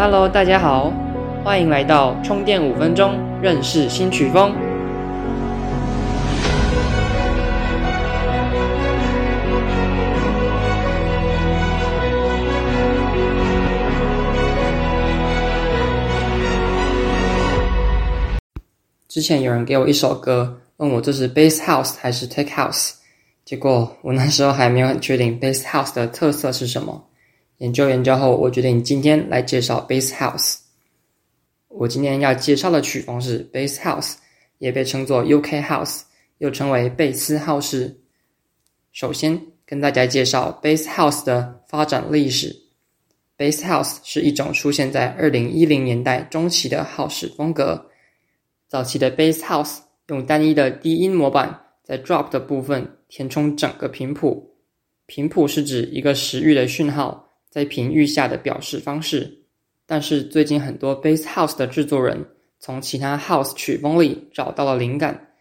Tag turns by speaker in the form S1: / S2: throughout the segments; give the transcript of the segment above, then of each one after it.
S1: Hello，大家好，欢迎来到充电五分钟认识新曲风。之前有人给我一首歌，问我这是 Bass House 还是 Tech House，结果我那时候还没有很确定 Bass House 的特色是什么。研究研究后，我决定今天来介绍 Bass House。我今天要介绍的曲风是 Bass House，也被称作 UK House，又称为贝斯浩式。首先跟大家介绍 Bass House 的发展历史。Bass House 是一种出现在二零一零年代中期的 House 风格。早期的 Bass House 用单一的低音模板，在 Drop 的部分填充整个频谱。频谱是指一个时域的讯号在频域下的表示方式。但是最近很多 Bass House 的制作人从其他 House 曲风里找到了灵感，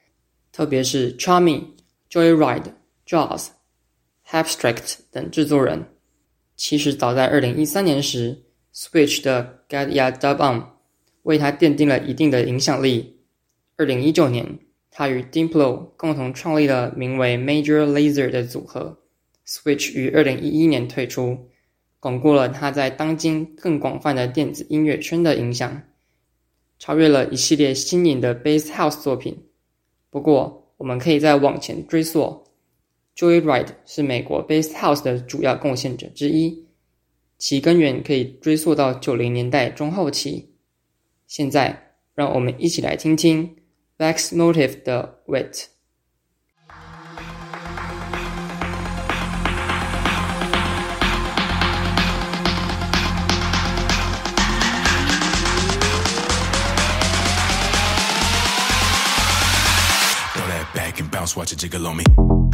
S1: 特别是 Charmy、Joyride、Jaws、Abstract 等制作人。其实早在二零一三年时，Switch 的 Get Ya Dub On 为他奠定了一定的影响力。二零一九年，他与 Diplo 共同创立了名为 Major Lazer 的组合。Switch 于二零一一年退出，巩固了他在当今更广泛的电子音乐圈的影响，超越了一系列新颖的 Bass House 作品。不过，我们可以再往前追溯，Joyride 是美国 Bass House 的主要贡献者之一，其根源可以追溯到九零年代中后期。现在，让我们一起来听听。Vex Motive 的
S2: Wait。Watch it jiggle on me.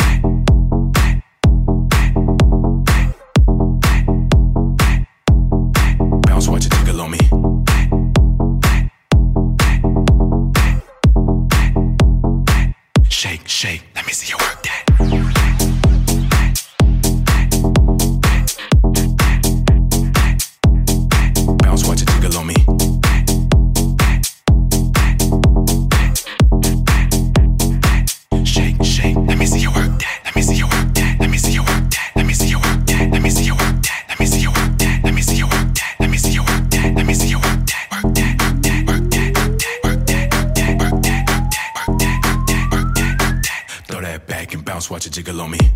S2: kill me.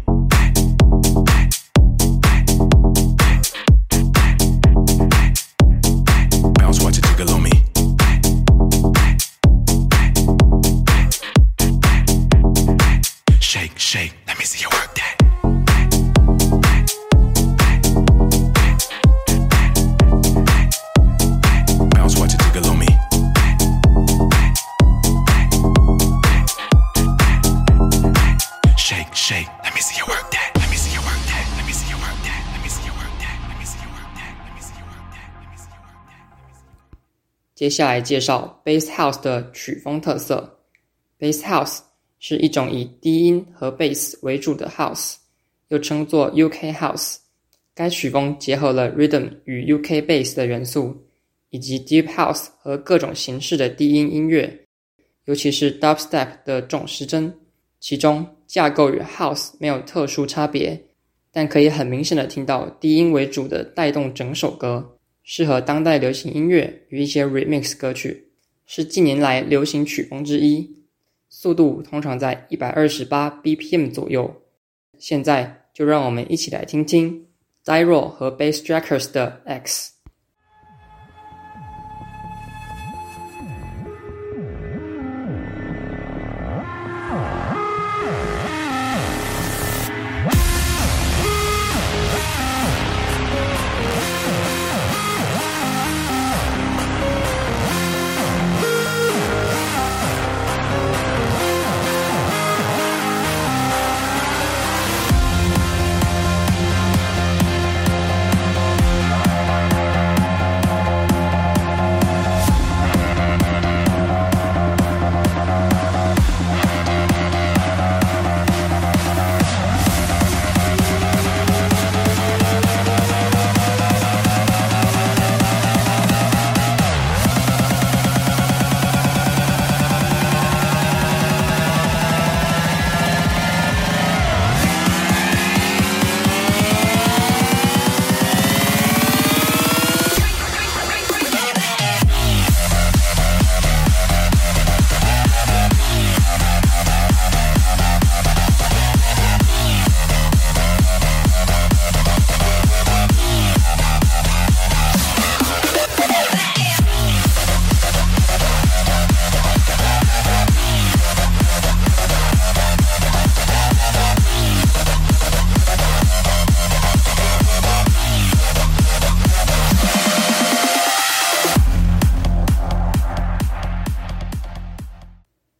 S1: 接下来介绍 Bass House 的曲风特色。Bass House 是一种以低音和 bass 为主的 house，又称作 UK House。该曲风结合了 rhythm 与 UK bass 的元素，以及 deep house 和各种形式的低音音乐，尤其是 dubstep 的重失真。其中架构与 house 没有特殊差别，但可以很明显的听到低音为主的带动整首歌，适合当代流行音乐与一些 remix 歌曲，是近年来流行曲风之一。速度通常在一百二十八 BPM 左右。现在就让我们一起来听听 Dyro 和 Bassjackers 的 X。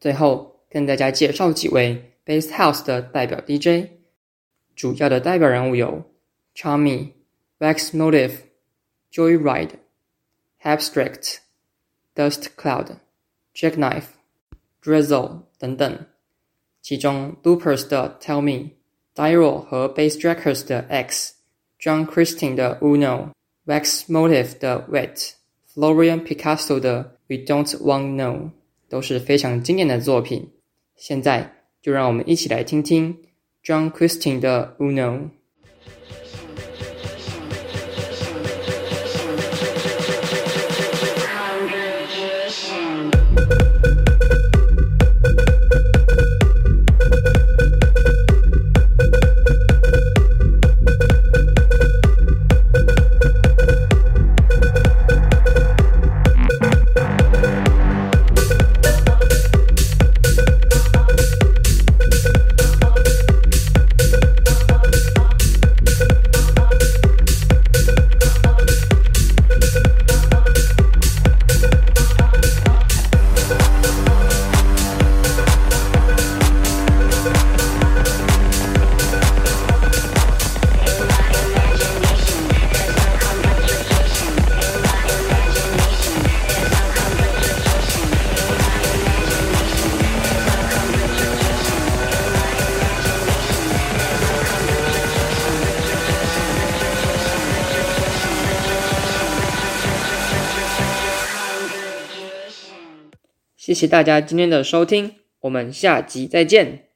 S1: 最后跟大家介绍几位 Bass House 的代表 DJ，主要的代表人物有 Charmy、Wax Motive、Joyride、Abstract、Dust Cloud、Jackknife、Drizzle 等等。其中 Loopers 的 Tell Me、Dyro 和 Bassjackers 的 X、John Christine 的 Uno、Wax Motive 的 Wet、Florian Picasso 的 We Don't Want Know 都是非常经典的作品。现在就让我们一起来听听 John Christian 的 Uno。谢谢大家今天的收听，我们下集再见。